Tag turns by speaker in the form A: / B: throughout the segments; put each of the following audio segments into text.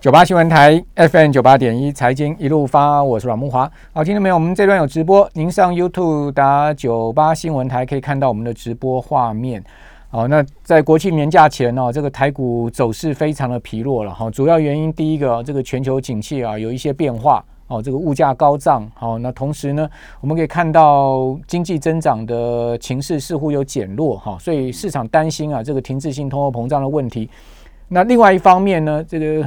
A: 九八新闻台 FM 九八点一财经一路发，我是阮木华。好，听到没有？我们这段有直播，您上 YouTube 打九八新闻台可以看到我们的直播画面。好，那在国庆年假前呢，这个台股走势非常的疲弱了哈。主要原因第一个，这个全球景气啊有一些变化哦，这个物价高涨。好，那同时呢，我们可以看到经济增长的情势似乎有减弱哈，所以市场担心啊这个停滞性通货膨胀的问题。那另外一方面呢，这个。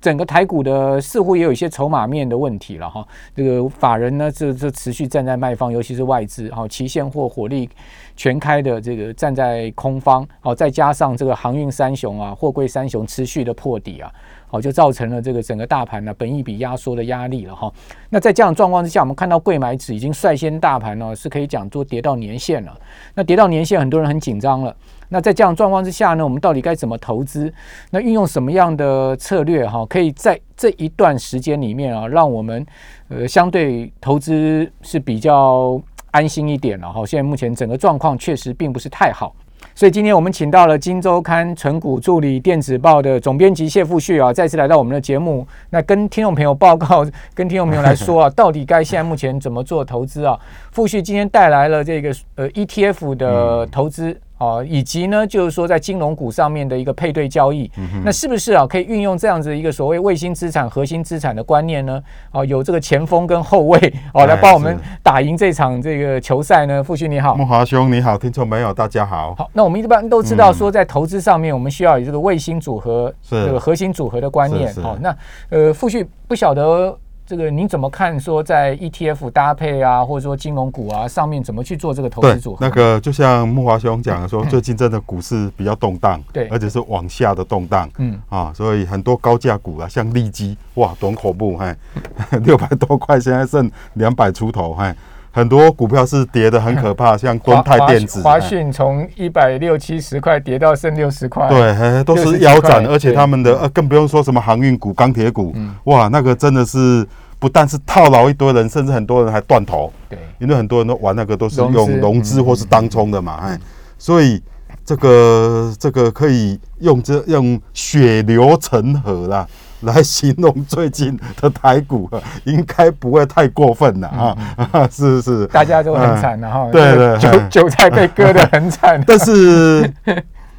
A: 整个台股的似乎也有一些筹码面的问题了哈，这个法人呢，这这持续站在卖方，尤其是外资，哈，期现货火力全开的这个站在空方，好，再加上这个航运三雄啊，货柜三雄持续的破底啊，好，就造成了这个整个大盘呢，本一笔压缩的压力了哈。那在这样状况之下，我们看到贵买指已经率先大盘呢，是可以讲做跌到年线了。那跌到年线，很多人很紧张了。那在这样状况之下呢，我们到底该怎么投资？那运用什么样的策略哈，可以在这一段时间里面啊，让我们呃相对投资是比较安心一点了哈。现在目前整个状况确实并不是太好，所以今天我们请到了《金周刊》纯股助理电子报的总编辑谢富旭啊，再次来到我们的节目，那跟听众朋友报告，跟听众朋友来说啊，到底该现在目前怎么做投资啊？富旭今天带来了这个呃 ETF 的投资。哦，以及呢，就是说在金融股上面的一个配对交易，那是不是啊，可以运用这样子一个所谓卫星资产、核心资产的观念呢？哦，有这个前锋跟后卫哦，来帮我们打赢这场这个球赛呢？傅旭你好，
B: 木华兄你好，听众朋友大家好。
A: 好，那我们一般都知道说，在投资上面，我们需要有这个卫星组合、这个核心组合的观念。哦，那呃，傅旭不晓得。这个您怎么看？说在 ETF 搭配啊，或者说金融股啊上面怎么去做这个投资组合？
B: 那个就像木华兄讲的说，最近真的股市比较动荡，
A: 对，
B: 而且是往下的动荡，嗯啊，所以很多高价股啊，像利基，哇，多恐怖，嘿，六百多块，现在剩两百出头，嘿。很多股票是跌的很可怕，像敦泰电子、
A: 华讯从一百六七十块跌到剩六十块，
B: 对，都是腰斩，而且他们的呃，更不用说什么航运股、钢铁股，哇，那个真的是不但是套牢一堆人，甚至很多人还断头，
A: 对，
B: 因为很多人都玩那个都是用融资或是当冲的嘛，哎，所以这个这个可以用这用血流成河啦。来形容最近的台股，应该不会太过分了啊！是是，
A: 大家都很惨然后。
B: 对对，
A: 韭韭菜被割得很惨。
B: 但是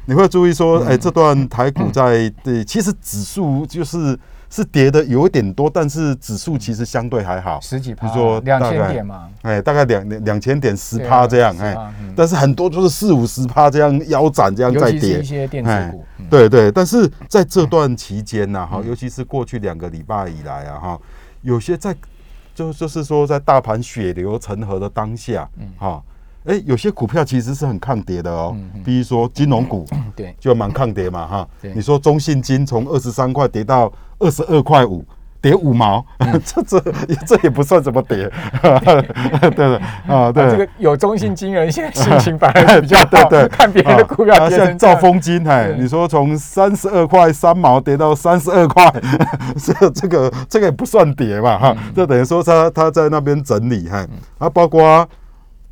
B: 你会注意说，哎，这段台股在对，其实指数就是。是跌的有一点多，但是指数其实相对还好，
A: 十几趴，比如说两千点嘛，
B: 哎，大概两两两千点十趴这样，哎，但是很多就是四五十趴这样腰斩这样在跌，
A: 一些电子股，
B: 对对，但是在这段期间呢，哈，尤其是过去两个礼拜以来啊，哈，有些在就就是说在大盘血流成河的当下，嗯，哈。哎，有些股票其实是很抗跌的哦，比如说金融股，
A: 对，
B: 就蛮抗跌嘛哈。你说中信金从二十三块跌到二十二块五，跌五毛，这这这也不算怎么跌，对的啊，对。
A: 这个。有中信金人现在心情反而比较好，看别人的股票跌
B: 像兆丰金哎，你说从三十二块三毛跌到三十二块，这这个这个也不算跌嘛哈，就等于说他他在那边整理哈，啊，包括。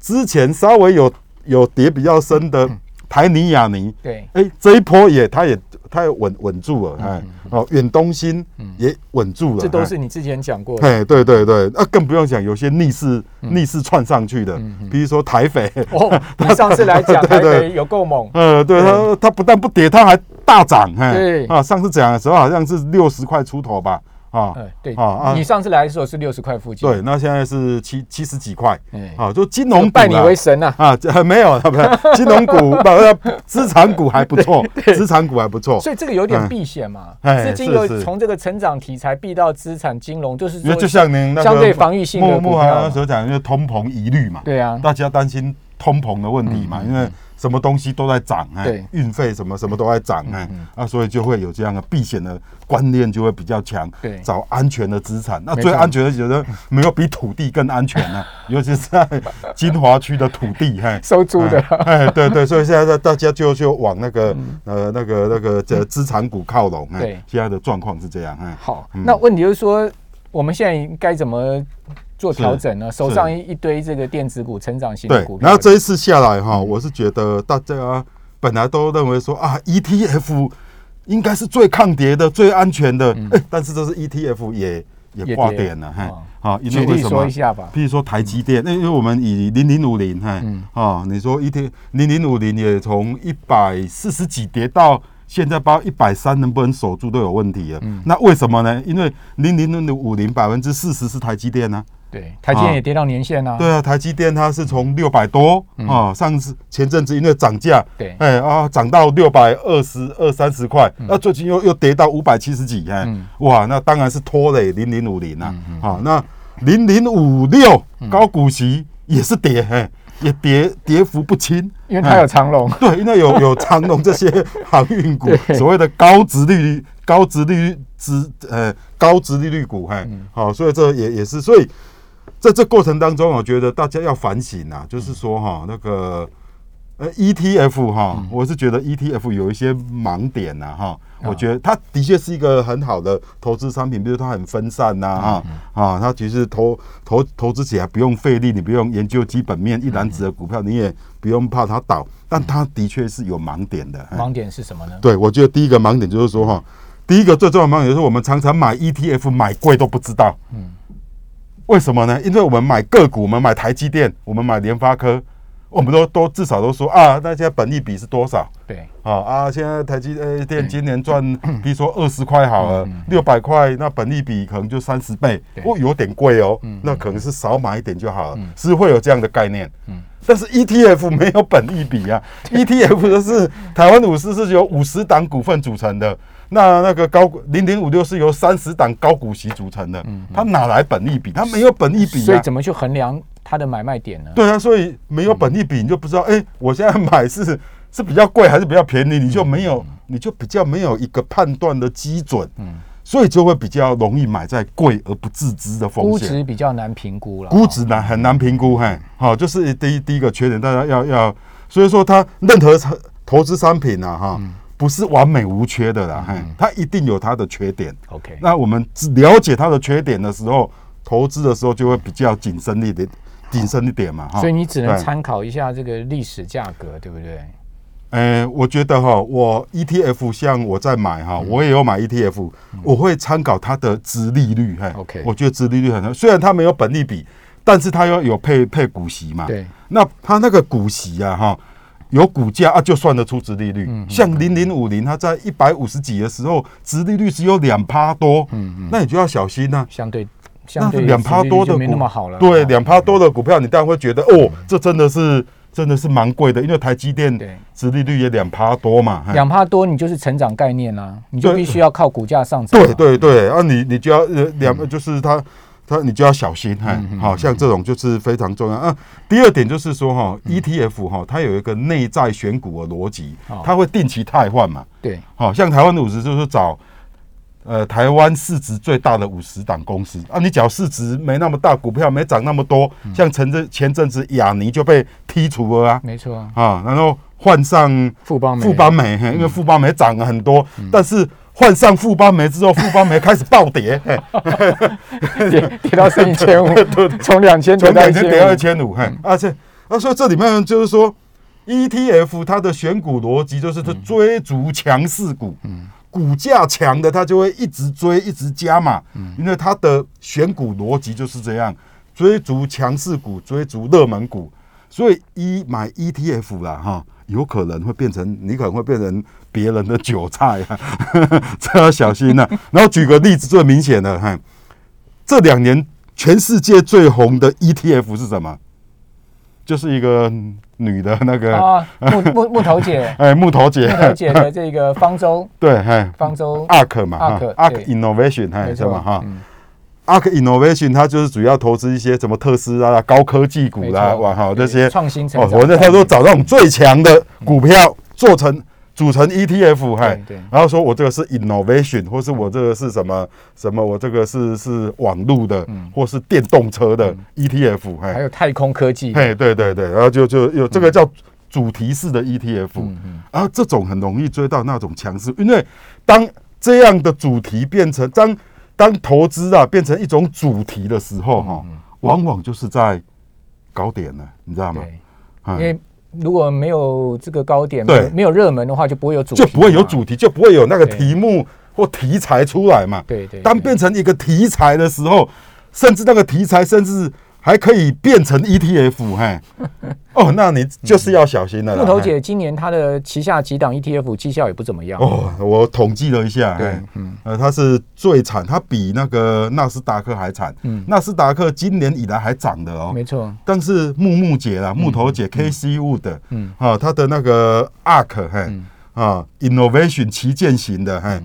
B: 之前稍微有有跌比较深的台尼亚尼，
A: 对，
B: 哎，这一波也，它也，它也稳稳住了，哎，哦，远东新也稳住了，
A: 这都是你之前讲过，
B: 哎，对对对，那更不用讲，有些逆势逆势窜上去的，比如说台匪，
A: 哦，你上次来讲 台匪有够猛，
B: 呃，对，它它不但不跌，它还大涨，哎，啊，上次讲的时候好像是六十块出头吧。
A: 啊，对啊，你上次来的时候是六十块附近，
B: 对，那现在是七七十几块，啊，就金融
A: 拜你为神呐，
B: 啊，没有，不是金融股，不，资产股还不错，资产股还不错，
A: 所以这个有点避险嘛，资金有从这个成长题材避到资产金融，就是
B: 就像您
A: 相对防御性的
B: 股票那时候讲，因为通膨疑虑嘛，
A: 对啊，
B: 大家担心通膨的问题嘛，因为。什么东西都在涨，哎，运费什么什么都在涨，哎，啊，所以就会有这样的避险的观念就会比较强，
A: 对，
B: 找安全的资产，那最安全的觉得没有比土地更安全了，尤其是在金华区的土地，
A: 嘿，收租的，
B: 哎，对对，所以现在大家就就往那个呃那个那个这资产股靠拢，
A: 对，
B: 现在的状况是这样，哎，
A: 好，那问题就是说我们现在该怎么？做调整呢，手上一一堆这个电子股、成长型的股
B: 票。然后这一次下来哈，我是觉得大家本来都认为说啊，ETF 应该是最抗跌的、最安全的。哎，但是这是 ETF 也也挂点了，哈。好，因为为什么？譬如说台积电，那因为我们以零零五零，哈，啊，你说一天零零五零也从一百四十几跌到现在包一百三，能不能守住都有问题了。那为什么呢？因为零零五零百分之四十是台积电呢。
A: 对，台积电也跌到年线啊。
B: 对啊，台积电它是从六百多啊，上次前阵子因为涨价，
A: 对，
B: 哎啊，涨到六百二十二三十块，那最近又又跌到五百七十几，哎，哇，那当然是拖累零零五零啊。啊，那零零五六高股息也是跌，哎，也跌跌幅不轻，
A: 因为它有长龙，
B: 对，因为有 有长龙这些航运股，所谓的高值利率、高值利率、值呃高值利率股，哎，好，所以这也也是所以。在这过程当中，我觉得大家要反省啊，就是说哈，那个呃 ETF 哈，我是觉得 ETF 有一些盲点呐哈，我觉得它的确是一个很好的投资商品，比如它很分散呐哈啊，它其实投投投资起来不用费力，你不用研究基本面，一篮子的股票你也不用怕它倒，但它的确是有盲点的。
A: 盲点是什么呢？
B: 对，我觉得第一个盲点就是说哈，第一个最重要的盲点就是我们常常买 ETF 买贵都不知道。嗯。为什么呢？因为我们买个股，我们买台积电，我们买联发科，我们都都至少都说啊，那现在本利比是多少？
A: 对，
B: 啊啊，现在台积电今年赚，比如说二十块好了，六百块，那本利比可能就三十倍，哦，有点贵哦，那可能是少买一点就好了，是会有这样的概念。嗯，但是 ETF 没有本利比啊，ETF 的是台湾股市是由五十档股份组成的。那那个高零零五六是由三十档高股息组成的，嗯，它哪来本利比？它没有本利比，
A: 所以怎么去衡量它的买卖点呢？
B: 对啊，所以没有本利比，你就不知道，哎，我现在买是 是比较贵还是比较便宜，你就没有，你就比较没有一个判断的基准，嗯，所以就会比较容易买在贵而不自知的风险，估
A: 值比较难评估了，
B: 估值难很难评估，嘿，好，就是第一第一个缺点，大家要要，所以说它任何投资商品啊，哈。不是完美无缺的啦，哈，它一定有它的缺点。
A: OK，
B: 那我们了解它的缺点的时候，投资的时候就会比较谨慎一点，谨慎一点嘛，
A: 哈。所以你只能参考一下这个历史价格，对不对？
B: 呃，我觉得哈，我 ETF 像我在买哈，我也有买 ETF，我会参考它的殖利率，嘿。
A: OK，
B: 我觉得殖利率很高，虽然它没有本利比，但是它要有配配股息嘛。
A: 对，
B: 那它那个股息啊，哈。有股价啊，就算得出值利率。像零零五零，它在一百五十几的时候，值利率只有两趴多。嗯嗯，那你就要小心呐。
A: 相对，相对
B: 两趴多的
A: 没那么好了。
B: 对，两趴多的股票，你当然会觉得哦，这真的是真的是蛮贵的，因为台积电殖利率也两趴多嘛。
A: 两趴多，你就是成长概念啦，你就必须要靠股价上涨。
B: 对对对，啊，你你就要呃两，就是它。他你就要小心，哈，好像这种就是非常重要啊。第二点就是说，哈，ETF 哈，它有一个内在选股的逻辑，它会定期汰换嘛。
A: 对，
B: 好像台湾的五十就是找呃台湾市值最大的五十档公司啊。你只要市值没那么大，股票没涨那么多，像前阵前阵子亚尼就被剔除了啊。
A: 没错
B: 啊，然后换上
A: 富邦
B: 富邦美，因为富邦美涨了很多，但是。换上富邦煤之后，富邦煤开始暴跌，
A: 跌跌到剩 一千五，从两千从两千
B: 跌到一千五，嘿，而且，啊，所以这里面就是说，ETF 它的选股逻辑就是它追逐强势股，嗯，股价强的它就会一直追，一直加嘛，嗯，因为它的选股逻辑就是这样，追逐强势股，追逐热门股，所以一买 ETF 啦，哈。有可能会变成，你可能会变成别人的韭菜啊，这要小心呐。然后举个例子，最明显的，哈，这两年全世界最红的 ETF 是什么？就是一个女的那个
A: 啊，木木 木头姐，
B: 哎，木头姐，
A: 木头姐的 这个方舟，
B: 对，哈，
A: 方舟
B: ，ARK 嘛，ARK Innovation，哈，是嘛，哈。Ark Innovation 它就是主要投资一些什么特斯拉、高科技股啦，哇哈这些。
A: 创新成长。
B: 我那他说找那种最强的股票做成组成 ETF，嗨，然后说我这个是 Innovation，或是我这个是什么什么，我这个是是网路的，或是电动车的 ETF，
A: 还有太空科技，
B: 嘿，对对对，然后就就有这个叫主题式的 ETF，然后这种很容易追到那种强势，因为当这样的主题变成当。当投资啊变成一种主题的时候，哈，往往就是在高点了，你知道吗？
A: 因为如果没有这个高点，
B: 对
A: 没有热门的话，就不会有主题，
B: 就不会有主题，就不会有那个题目或题材出来嘛。
A: 对对。
B: 当变成一个题材的时候，甚至那个题材，甚至。还可以变成 ETF，嘿，哦，那你就是要小心了。
A: 木头姐今年她的旗下几档 ETF 绩效也不怎么样。
B: 哦。我统计了一下，对，嗯，呃，它是最惨，它比那个纳斯达克还惨。嗯，纳斯达克今年以来还涨的哦，
A: 没错。
B: 但是木木姐啦，木头姐 KC Wood，嗯，啊，它的那个 ARK，嘿，啊，Innovation 旗舰型的，嘿，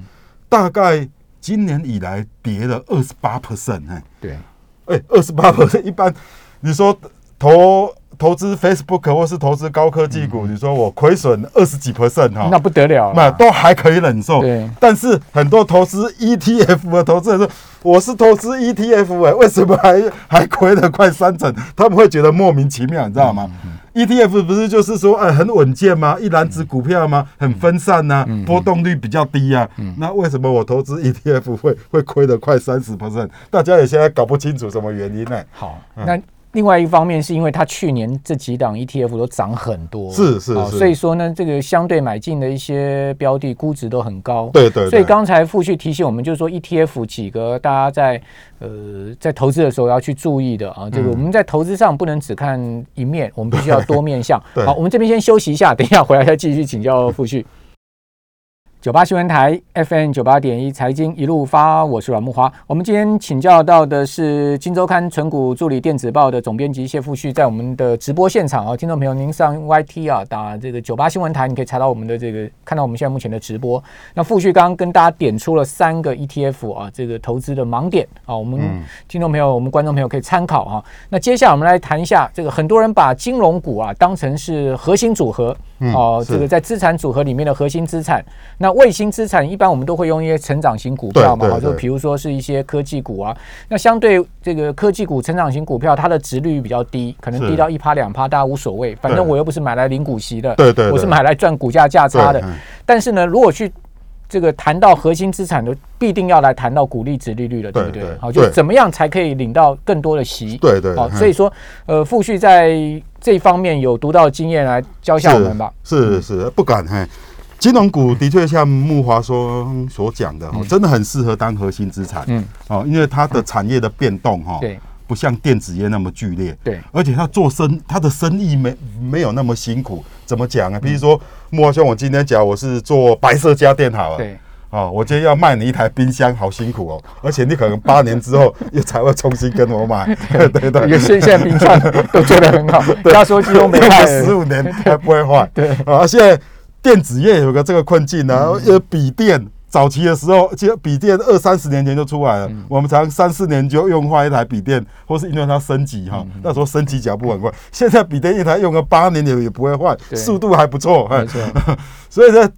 B: 大概今年以来跌了二十八 percent，嘿，
A: 对。
B: 哎，二十八 percent，一般你说投投资 Facebook 或是投资高科技股，你说我亏损二十几 percent 哈，
A: 那不得了，
B: 那都还可以忍受。
A: 对，
B: 但是很多投资 ETF 的投资人说，我是投资 ETF 哎，为什么还还亏了快三成？他们会觉得莫名其妙，你知道吗？ETF 不是就是说，哎，很稳健吗？一篮子股票吗？很分散呐，波动率比较低啊。那为什么我投资 ETF 会会亏得快三十 percent？大家也现在搞不清楚什么原因呢？
A: 好，那。另外一方面是因为它去年这几档 ETF 都涨很多，
B: 是是，
A: 所以说呢，这个相对买进的一些标的估值都很高。
B: 对对。
A: 所以刚才傅旭提醒我们，就是说 ETF 几个大家在呃在投资的时候要去注意的啊，这个我们在投资上不能只看一面，我们必须要多面向。好，我们这边先休息一下，等一下回来再继续请教傅旭。九八新闻台 FM 九八点一财经一路发，我是阮木华。我们今天请教到的是《金周刊》纯股助理电子报的总编辑谢富旭，在我们的直播现场啊，听众朋友，您上 YT 啊，打这个九八新闻台，你可以查到我们的这个，看到我们现在目前的直播。那富旭刚刚跟大家点出了三个 ETF 啊，这个投资的盲点啊，我们听众朋友，我们观众朋友可以参考啊。那接下来我们来谈一下，这个很多人把金融股啊当成是核心组合。哦，这个在资产组合里面的核心资产，那卫星资产一般我们都会用一些成长型股票嘛，就比如说是一些科技股啊。那相对这个科技股成长型股票，它的值率比较低，可能低到一趴两趴，大家无所谓，反正我又不是买来领股息的，
B: 对对，
A: 我是买来赚股价价差的。但是呢，如果去这个谈到核心资产的，必定要来谈到股利值利率了，对不对？好，就怎么样才可以领到更多的息？
B: 对对。好，
A: 所以说，呃，傅旭在这方面有独到经验来教下我们吧。
B: 是是，不敢嘿。金融股的确像木华说所讲的，真的很适合当核心资产。嗯。哦，因为它的产业的变动哈，
A: 对，
B: 不像电子业那么剧烈。
A: 对。
B: 而且他做生，他的生意没没有那么辛苦。怎么讲啊？比如说。莫兄，我今天讲我是做白色家电好了。
A: 对，
B: 啊，我今天要卖你一台冰箱，好辛苦哦。而且你可能八年之后 又才会重新跟我买。对 对，
A: 有现在冰箱都做得很好，压缩机都没坏，
B: 十五年还不会坏。
A: 对，
B: 啊，现在电子业有个这个困境呢，有笔电。早期的时候，其实笔电二三十年前就出来了，我们常三四年就用坏一台笔电，或是因为它升级哈，那时候升级脚步很快。现在笔电一台用个八年也也不会坏，速度还不错。
A: 没错，
B: 所以呢，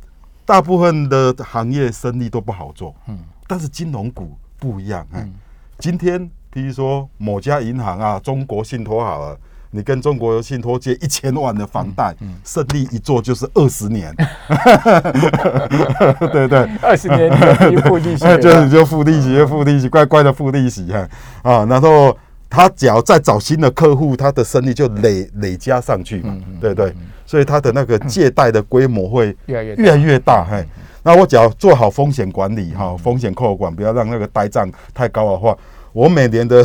B: 大部分的行业生意都不好做。嗯，但是金融股不一样。嗯，今天比如说某家银行啊，中国信托好了。你跟中国信托借一千万的房贷，胜利一做就是二十年，对对，
A: 二十年就付利息，
B: 就你就付利息，就付利息，乖乖的付利息哈。啊，然后他只要再找新的客户，他的生意就累累加上去嘛，对对，所以他的那个借贷的规模会
A: 越来越
B: 越来越大，嘿，那我只要做好风险管理哈，风险控管，不要让那个呆账太高的话。我每年的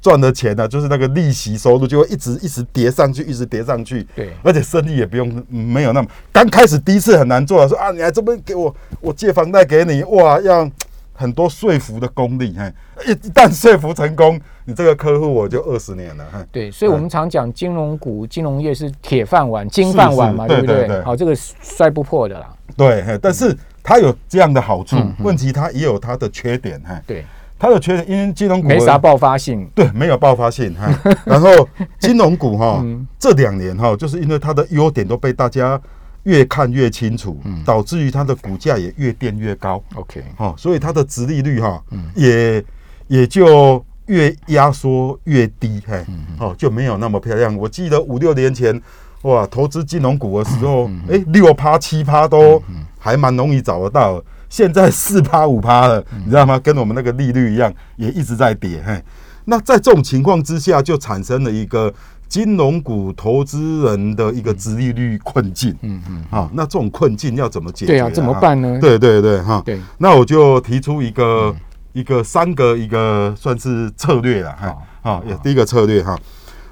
B: 赚的钱呢，就是那个利息收入就会一直一直叠上去，一直叠上去。
A: 对，
B: 而且生意也不用没有那么刚开始第一次很难做，说啊，你还这么给我，我借房贷给你，哇，要很多说服的功力。嘿，一旦说服成功，你这个客户我就二十年了。
A: 对，所以我们常讲金融股、金融业是铁饭碗、金饭碗嘛，对不对？好，这个摔不破的啦。
B: 对，但是它有这样的好处，问题它也有它的缺点。哈，
A: 对。
B: 它的缺点，因为金融股
A: 没啥爆发性，
B: 对，没有爆发性哈。然后金融股哈，这两年哈，就是因为它的优点都被大家越看越清楚，导致于它的股价也越垫越高。
A: OK，
B: 好，所以它的殖利率哈，也也就越压缩越低，嘿，哦，就没有那么漂亮。我记得五六年前，哇，投资金融股的时候，哎，六趴七趴都还蛮容易找得到。现在四趴五趴了，你知道吗？跟我们那个利率一样，也一直在跌。嘿，那在这种情况之下，就产生了一个金融股投资人的一个殖利率困境。嗯嗯，啊，那这种困境要怎么解决？
A: 对啊，怎么办呢？
B: 对对对，哈，
A: 对，
B: 那我就提出一个一个三个一个算是策略了，哈，好，也第一个策略哈，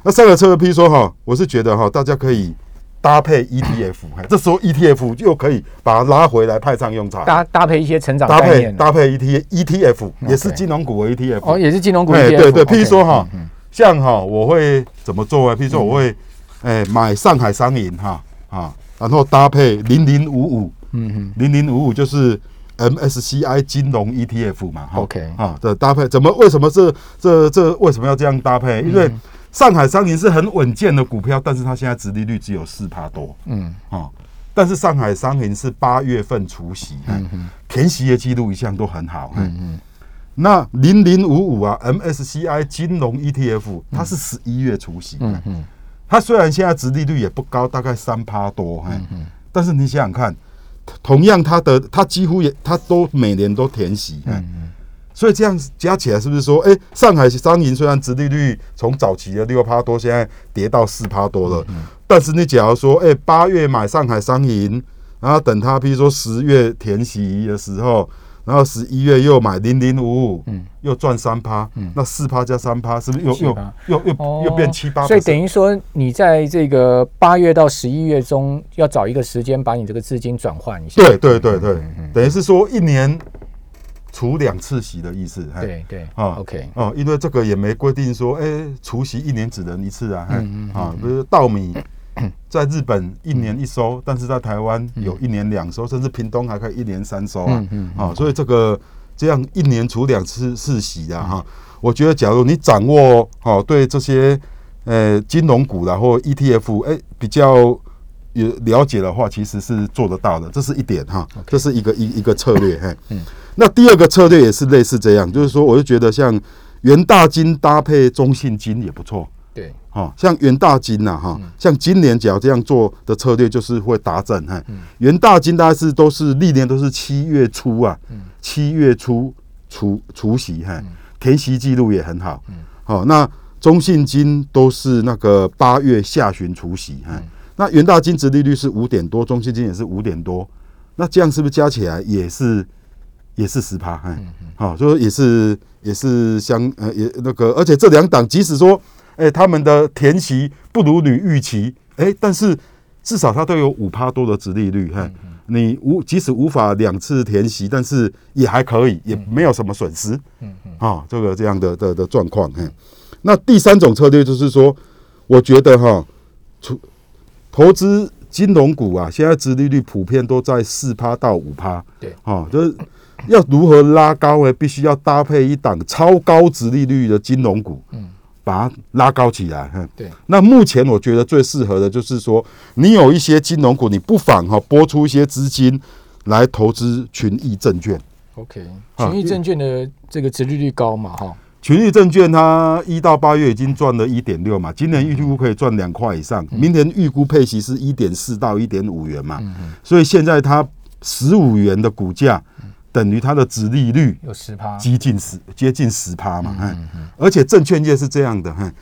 B: 那三个策略，譬如说哈，我是觉得哈，大家可以。搭配 ETF，这时候 ETF 就可以把它拉回来派上用场。
A: 搭搭配一些成长
B: 搭配搭配 ET ETF 也是金融股 ETF
A: 哦，也是金融股。
B: 哎，对对，譬如说哈，像哈，我会怎么做啊？譬如说我会哎买上海商银哈啊，然后搭配零零五五，嗯哼，零零五五就是 MSCI 金融 ETF 嘛。
A: OK
B: 啊的搭配怎么？为什么这这这为什么要这样搭配？因为上海商银是很稳健的股票，但是它现在殖利率只有四趴多，嗯，哦，但是上海商银是八月份除息，嗯嗯，填息的记录一向都很好，嗯嗯，那零零五五啊，MSCI 金融 ETF，它是十一月除息，嗯嗯，它虽然现在殖利率也不高，大概三趴多，嗯嗯，但是你想想看，同样它的它几乎也它都每年都填息，嗯嗯。所以这样加起来是不是说，哎，上海商银虽然殖利率从早期的六趴多，现在跌到四趴多了，但是你假如说，哎，八月买上海商银，然后等它，比如说十月填息的时候，然后十一月又买零零五五，嗯，又赚三趴，嗯，那四趴加三趴，是不是又又又又又变七八？
A: 所以等于说，你在这个八月到十一月中，要找一个时间把你这个资金转换一下。
B: 对对对对，等于是说一年。除两次息的意思，
A: 对对啊，OK。
B: 哦，因为这个也没规定说，哎，除息一年只能一次啊，嗯嗯啊，比如稻米 在日本一年一收，但是在台湾有一年两收，甚至屏东还可以一年三收啊，嗯啊，所以这个这样一年除两次次息的哈，我觉得假如你掌握好对这些呃金融股然后 ETF 哎比较有了解的话，其实是做得到的，这是一点哈，这是一个一一个策略，嘿，嗯。那第二个策略也是类似这样，就是说，我就觉得像元大金搭配中信金也不错。
A: 对，
B: 哈，像元大金呐，哈，像今年只要这样做的策略，就是会打整。哈，元大金大概是都是历年都是七月初啊，七月初除除夕，哈，填息记录也很好。嗯。好，那中信金都是那个八月下旬除夕，哈，那元大金值利率是五点多，中信金也是五点多，那这样是不是加起来也是？也是十趴，哎，好，就说也是也是相呃也那个，而且这两档即使说，哎，他们的填息不如你预期，哎，但是至少它都有五趴多的值利率，哈，你无即使无法两次填息，但是也还可以，也没有什么损失，嗯嗯，啊，这个这样的的的状况，哈，那第三种策略就是说，我觉得哈，出投资金融股啊，现在殖利率普遍都在四趴到五趴，
A: 对，
B: 啊，就是。要如何拉高呢？必须要搭配一档超高殖利率的金融股，嗯，把它拉高起来。
A: 对。
B: 那目前我觉得最适合的就是说，你有一些金融股，你不妨哈拨出一些资金来投资群益证券。
A: OK，群益证券的这个殖利率高嘛？哈，
B: 群益证券它一到八月已经赚了一点六嘛，今年预估可以赚两块以上，明年预估配息是一点四到一点五元嘛，所以现在它十五元的股价。等于它的值利率
A: 有十趴，
B: 接近十接近十趴嘛，而且证券业是这样的，哈，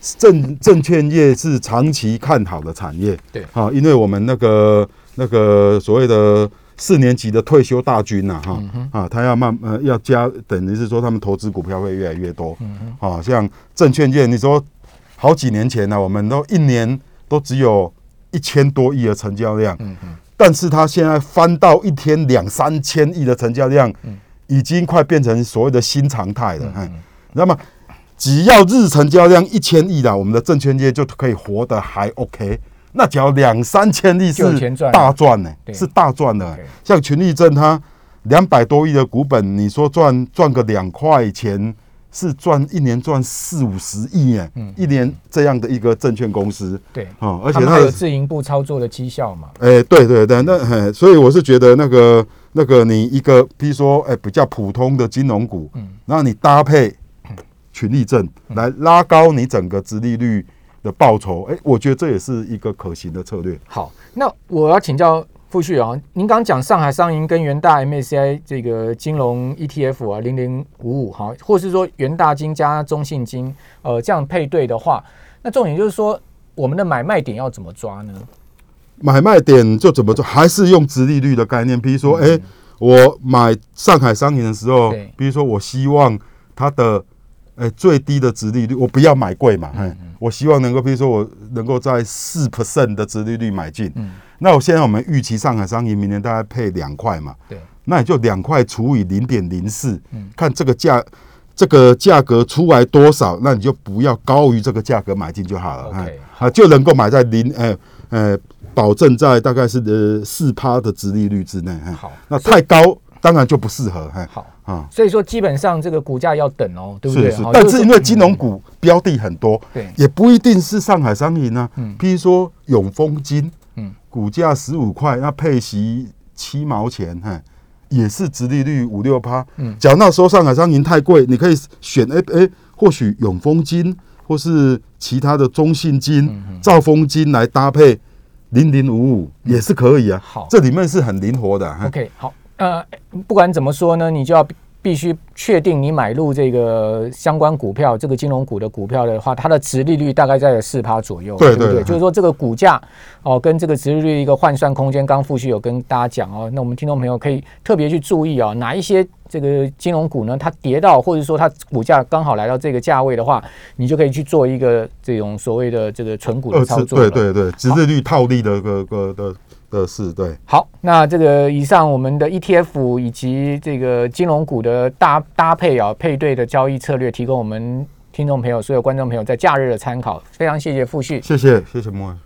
B: 证证券业是长期看好的产业，
A: 对，
B: 哈，因为我们那个那个所谓的四年级的退休大军呐，哈，啊，他要慢呃要加，等于是说他们投资股票会越来越多，嗯像证券业，你说好几年前呢，我们都一年都只有一千多亿的成交量，嗯嗯。但是他现在翻到一天两三千亿的成交量，已经快变成所谓的新常态了。嗯，那么只要日成交量一千亿了，我们的证券业就可以活得还 OK。那只要两三千亿是大赚呢，是大赚的。像群力证它两百多亿的股本，你说赚赚个两块钱。是赚一年赚四五十亿耶，一年这样的一个证券公司，
A: 对，哦，而且它有自营部操作的绩效嘛，
B: 哎，对对对，那所以我是觉得那个那个你一个，比如说哎比较普通的金融股，嗯，然后你搭配群力证来拉高你整个殖利率的报酬，哎，我觉得这也是一个可行的策略。
A: 好，那我要请教傅旭啊，您刚讲上海商银跟元大 MACI 这个金融 ETF 啊，零零五五哈，或是说元大金加中信金，呃，这样配对的话，那重点就是说，我们的买卖点要怎么抓呢？
B: 买卖点就怎么做，还是用直利率的概念。比如说，哎，我买上海商银的时候，比如说我希望它的。哎，最低的值利率，我不要买贵嘛，嗯，我希望能够，比如说我能够在四 percent 的值利率买进，嗯，那我现在我们预期上海商银明年大概配两块嘛，
A: 对，
B: 那也就两块除以零点零四，嗯，看这个价，这个价格出来多少，那你就不要高于这个价格买进就好了，
A: 哎，
B: 啊，就能够买在零，呃呃，保证在大概是呃四趴的值利率之内，
A: 好，
B: 那太高当然就不适合，
A: 好。啊，所以说基本上这个股价要等哦，对不对？
B: 是是。但是因为金融股标的很多，
A: 对，
B: 也不一定是上海商银啊。嗯。譬如说永丰金，嗯，股价十五块，那配息七毛钱，哈，也是直利率五六趴。嗯。假如那时候上海商银太贵，你可以选哎哎，或许永丰金或是其他的中信金、兆丰金来搭配零零五五也是可以啊。
A: 好，
B: 这里面是很灵活的。
A: OK，好。呃，不管怎么说呢，你就要必须确定你买入这个相关股票，这个金融股的股票的话，它的值利率大概在四趴左右，
B: 对
A: 不对？就是说这个股价哦，跟这个值利率一个换算空间，刚复旭有跟大家讲哦，那我们听众朋友可以特别去注意哦，哪一些这个金融股呢，它跌到或者说它股价刚好来到这个价位的话，你就可以去做一个这种所谓的这个纯股的操作，
B: 对对对，值利率套利的个个的。的是对，
A: 好，那这个以上我们的 ETF 以及这个金融股的搭搭配啊，配对的交易策略，提供我们听众朋友、所有观众朋友在假日的参考。非常谢谢傅旭，
B: 谢谢谢谢莫。